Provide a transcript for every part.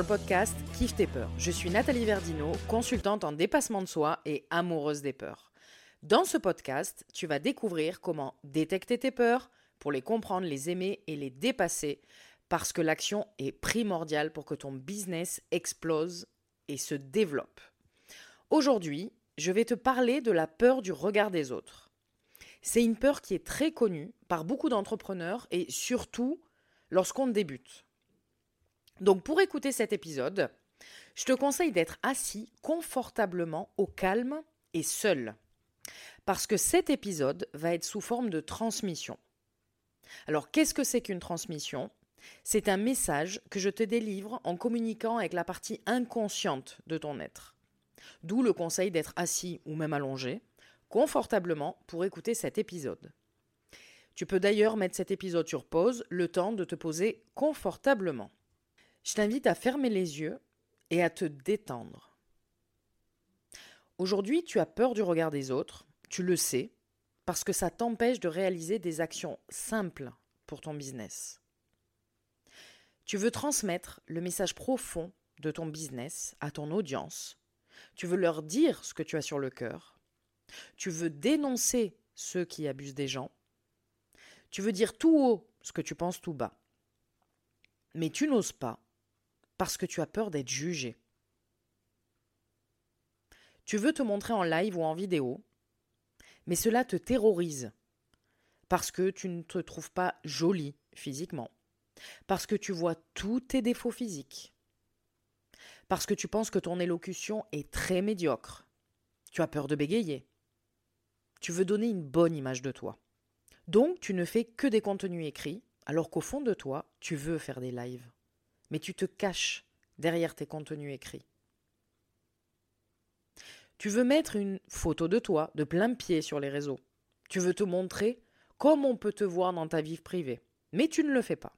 le podcast Kiffe tes peurs. Je suis Nathalie Verdino, consultante en dépassement de soi et amoureuse des peurs. Dans ce podcast, tu vas découvrir comment détecter tes peurs pour les comprendre, les aimer et les dépasser parce que l'action est primordiale pour que ton business explose et se développe. Aujourd'hui, je vais te parler de la peur du regard des autres. C'est une peur qui est très connue par beaucoup d'entrepreneurs et surtout lorsqu'on débute. Donc pour écouter cet épisode, je te conseille d'être assis confortablement au calme et seul. Parce que cet épisode va être sous forme de transmission. Alors qu'est-ce que c'est qu'une transmission? C'est un message que je te délivre en communiquant avec la partie inconsciente de ton être. D'où le conseil d'être assis ou même allongé, confortablement pour écouter cet épisode. Tu peux d'ailleurs mettre cet épisode sur pause, le temps de te poser confortablement. Je t'invite à fermer les yeux et à te détendre. Aujourd'hui, tu as peur du regard des autres, tu le sais, parce que ça t'empêche de réaliser des actions simples pour ton business. Tu veux transmettre le message profond de ton business à ton audience. Tu veux leur dire ce que tu as sur le cœur. Tu veux dénoncer ceux qui abusent des gens. Tu veux dire tout haut ce que tu penses tout bas. Mais tu n'oses pas parce que tu as peur d'être jugé. Tu veux te montrer en live ou en vidéo, mais cela te terrorise parce que tu ne te trouves pas jolie physiquement, parce que tu vois tous tes défauts physiques, parce que tu penses que ton élocution est très médiocre, tu as peur de bégayer, tu veux donner une bonne image de toi. Donc tu ne fais que des contenus écrits, alors qu'au fond de toi, tu veux faire des lives mais tu te caches derrière tes contenus écrits. Tu veux mettre une photo de toi de plein pied sur les réseaux. Tu veux te montrer comme on peut te voir dans ta vie privée, mais tu ne le fais pas.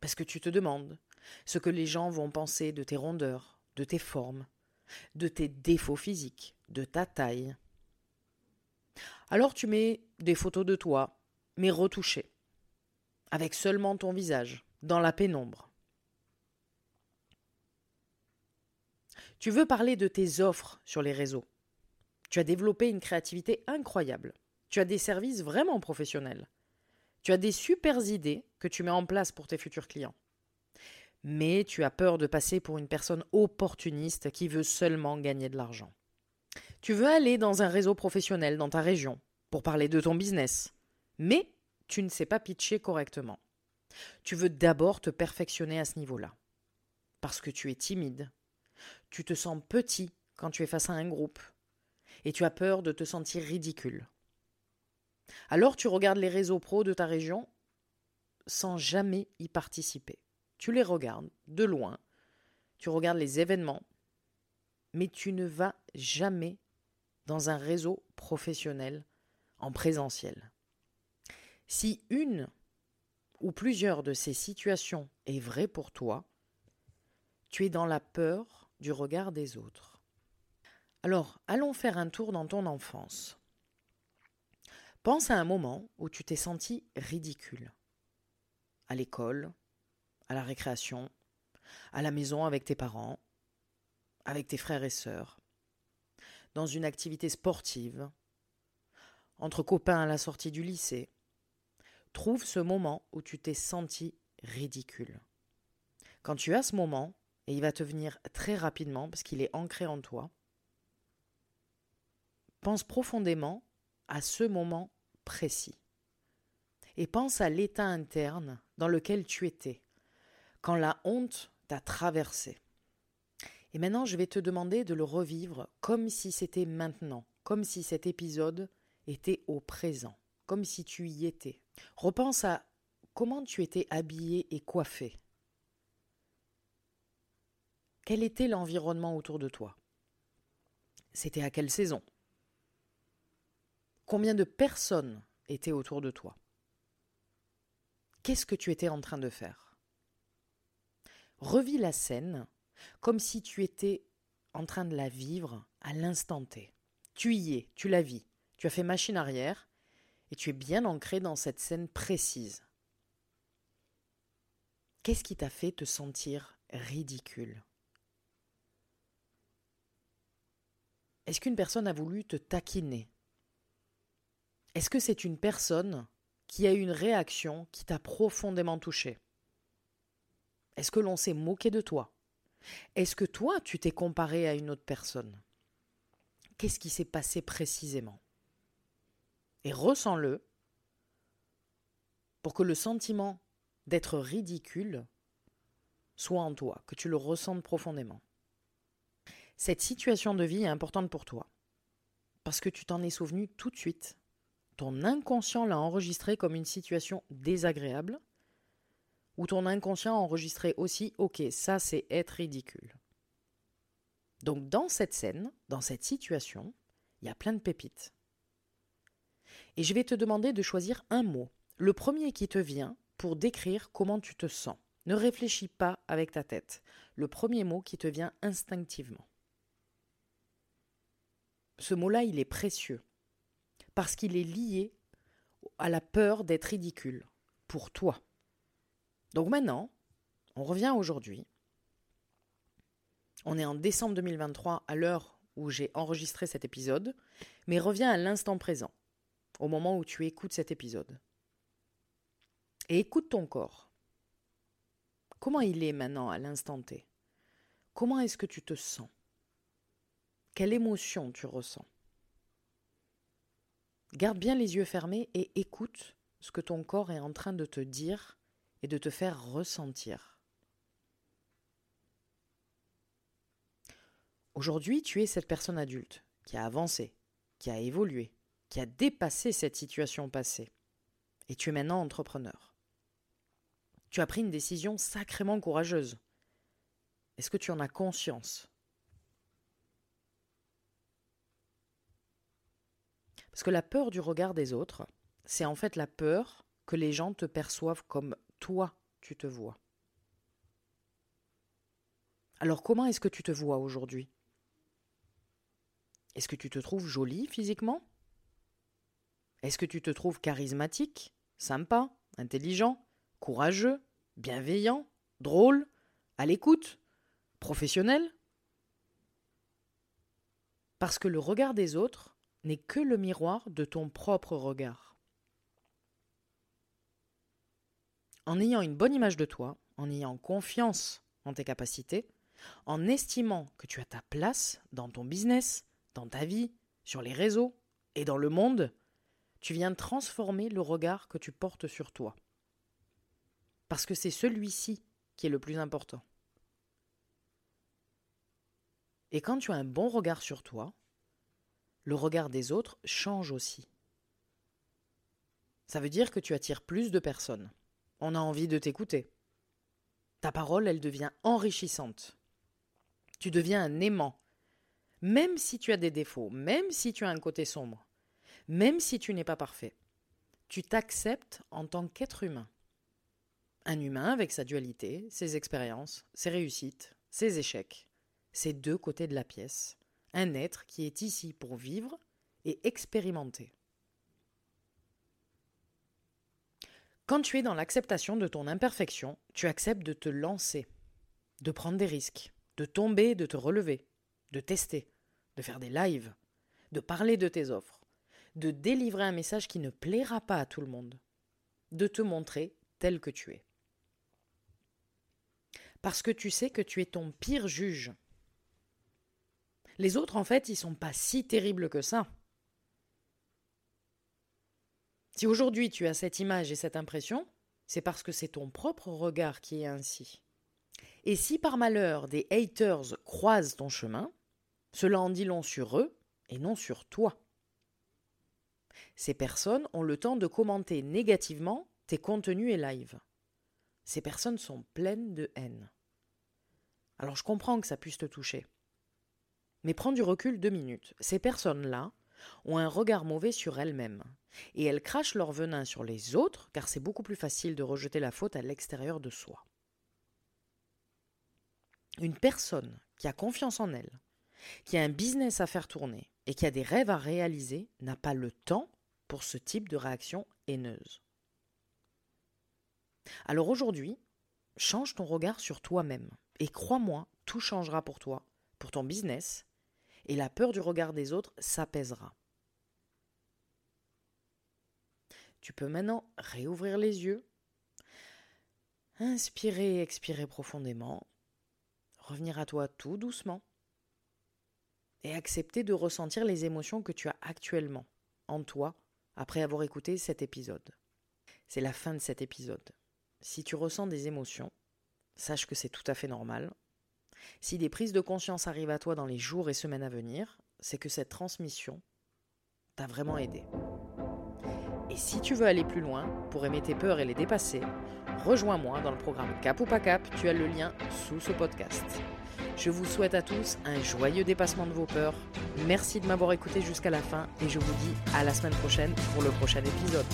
Parce que tu te demandes ce que les gens vont penser de tes rondeurs, de tes formes, de tes défauts physiques, de ta taille. Alors tu mets des photos de toi, mais retouchées, avec seulement ton visage, dans la pénombre. Tu veux parler de tes offres sur les réseaux. Tu as développé une créativité incroyable. Tu as des services vraiment professionnels. Tu as des super idées que tu mets en place pour tes futurs clients. Mais tu as peur de passer pour une personne opportuniste qui veut seulement gagner de l'argent. Tu veux aller dans un réseau professionnel dans ta région pour parler de ton business. Mais tu ne sais pas pitcher correctement. Tu veux d'abord te perfectionner à ce niveau-là. Parce que tu es timide. Tu te sens petit quand tu es face à un groupe. Et tu as peur de te sentir ridicule. Alors tu regardes les réseaux pros de ta région sans jamais y participer. Tu les regardes de loin. Tu regardes les événements. Mais tu ne vas jamais dans un réseau professionnel en présentiel. Si une ou plusieurs de ces situations est vraie pour toi, tu es dans la peur du regard des autres. Alors, allons faire un tour dans ton enfance. Pense à un moment où tu t'es senti ridicule. À l'école, à la récréation, à la maison avec tes parents, avec tes frères et sœurs, dans une activité sportive, entre copains à la sortie du lycée, Trouve ce moment où tu t'es senti ridicule. Quand tu as ce moment, et il va te venir très rapidement parce qu'il est ancré en toi, pense profondément à ce moment précis. Et pense à l'état interne dans lequel tu étais, quand la honte t'a traversé. Et maintenant, je vais te demander de le revivre comme si c'était maintenant, comme si cet épisode était au présent comme si tu y étais. Repense à comment tu étais habillé et coiffé. Quel était l'environnement autour de toi? C'était à quelle saison? Combien de personnes étaient autour de toi? Qu'est-ce que tu étais en train de faire? Revis la scène comme si tu étais en train de la vivre à l'instant T. Tu y es, tu la vis. Tu as fait machine arrière et tu es bien ancré dans cette scène précise. Qu'est-ce qui t'a fait te sentir ridicule? Est-ce qu'une personne a voulu te taquiner? Est-ce que c'est une personne qui a eu une réaction qui t'a profondément touché? Est-ce que l'on s'est moqué de toi? Est-ce que toi, tu t'es comparé à une autre personne? Qu'est-ce qui s'est passé précisément? Et ressens-le pour que le sentiment d'être ridicule soit en toi, que tu le ressentes profondément. Cette situation de vie est importante pour toi, parce que tu t'en es souvenu tout de suite. Ton inconscient l'a enregistré comme une situation désagréable, ou ton inconscient a enregistré aussi, ok, ça c'est être ridicule. Donc dans cette scène, dans cette situation, il y a plein de pépites. Et je vais te demander de choisir un mot, le premier qui te vient, pour décrire comment tu te sens. Ne réfléchis pas avec ta tête. Le premier mot qui te vient instinctivement. Ce mot-là, il est précieux, parce qu'il est lié à la peur d'être ridicule, pour toi. Donc maintenant, on revient aujourd'hui. On est en décembre 2023 à l'heure où j'ai enregistré cet épisode, mais reviens à l'instant présent, au moment où tu écoutes cet épisode. Et écoute ton corps. Comment il est maintenant à l'instant T? Comment est-ce que tu te sens? Quelle émotion tu ressens? Garde bien les yeux fermés et écoute ce que ton corps est en train de te dire et de te faire ressentir. Aujourd'hui, tu es cette personne adulte qui a avancé, qui a évolué, qui a dépassé cette situation passée. Et tu es maintenant entrepreneur. Tu as pris une décision sacrément courageuse. Est-ce que tu en as conscience? Parce que la peur du regard des autres, c'est en fait la peur que les gens te perçoivent comme toi tu te vois. Alors comment est-ce que tu te vois aujourd'hui? Est-ce que tu te trouves jolie physiquement? Est-ce que tu te trouves charismatique, sympa, intelligent, courageux, bienveillant, drôle, à l'écoute, professionnel? Parce que le regard des autres n'est que le miroir de ton propre regard. En ayant une bonne image de toi, en ayant confiance en tes capacités, en estimant que tu as ta place dans ton business, dans ta vie, sur les réseaux et dans le monde, tu viens transformer le regard que tu portes sur toi. Parce que c'est celui-ci qui est le plus important. Et quand tu as un bon regard sur toi, le regard des autres change aussi. Ça veut dire que tu attires plus de personnes. On a envie de t'écouter. Ta parole, elle devient enrichissante. Tu deviens un aimant. Même si tu as des défauts, même si tu as un côté sombre, même si tu n'es pas parfait, tu t'acceptes en tant qu'être humain. Un humain avec sa dualité, ses expériences, ses réussites, ses échecs, ses deux côtés de la pièce, un être qui est ici pour vivre et expérimenter. Quand tu es dans l'acceptation de ton imperfection, tu acceptes de te lancer, de prendre des risques, de tomber, de te relever, de tester, de faire des lives, de parler de tes offres, de délivrer un message qui ne plaira pas à tout le monde, de te montrer tel que tu es. Parce que tu sais que tu es ton pire juge les autres, en fait, ils sont pas si terribles que ça. Si aujourd'hui tu as cette image et cette impression, c'est parce que c'est ton propre regard qui est ainsi. Et si par malheur des haters croisent ton chemin, cela en dit long sur eux et non sur toi. Ces personnes ont le temps de commenter négativement tes contenus et lives. Ces personnes sont pleines de haine. Alors je comprends que ça puisse te toucher. Mais prends du recul deux minutes. Ces personnes-là ont un regard mauvais sur elles-mêmes. Et elles crachent leur venin sur les autres, car c'est beaucoup plus facile de rejeter la faute à l'extérieur de soi. Une personne qui a confiance en elle, qui a un business à faire tourner et qui a des rêves à réaliser n'a pas le temps pour ce type de réaction haineuse. Alors aujourd'hui, change ton regard sur toi-même. Et crois-moi, tout changera pour toi, pour ton business, et la peur du regard des autres s'apaisera. Tu peux maintenant réouvrir les yeux, inspirer et expirer profondément, revenir à toi tout doucement, et accepter de ressentir les émotions que tu as actuellement en toi après avoir écouté cet épisode. C'est la fin de cet épisode. Si tu ressens des émotions, sache que c'est tout à fait normal. Si des prises de conscience arrivent à toi dans les jours et semaines à venir, c'est que cette transmission t'a vraiment aidé. Et si tu veux aller plus loin pour aimer tes peurs et les dépasser, rejoins-moi dans le programme Cap ou pas Cap, tu as le lien sous ce podcast. Je vous souhaite à tous un joyeux dépassement de vos peurs. Merci de m'avoir écouté jusqu'à la fin et je vous dis à la semaine prochaine pour le prochain épisode.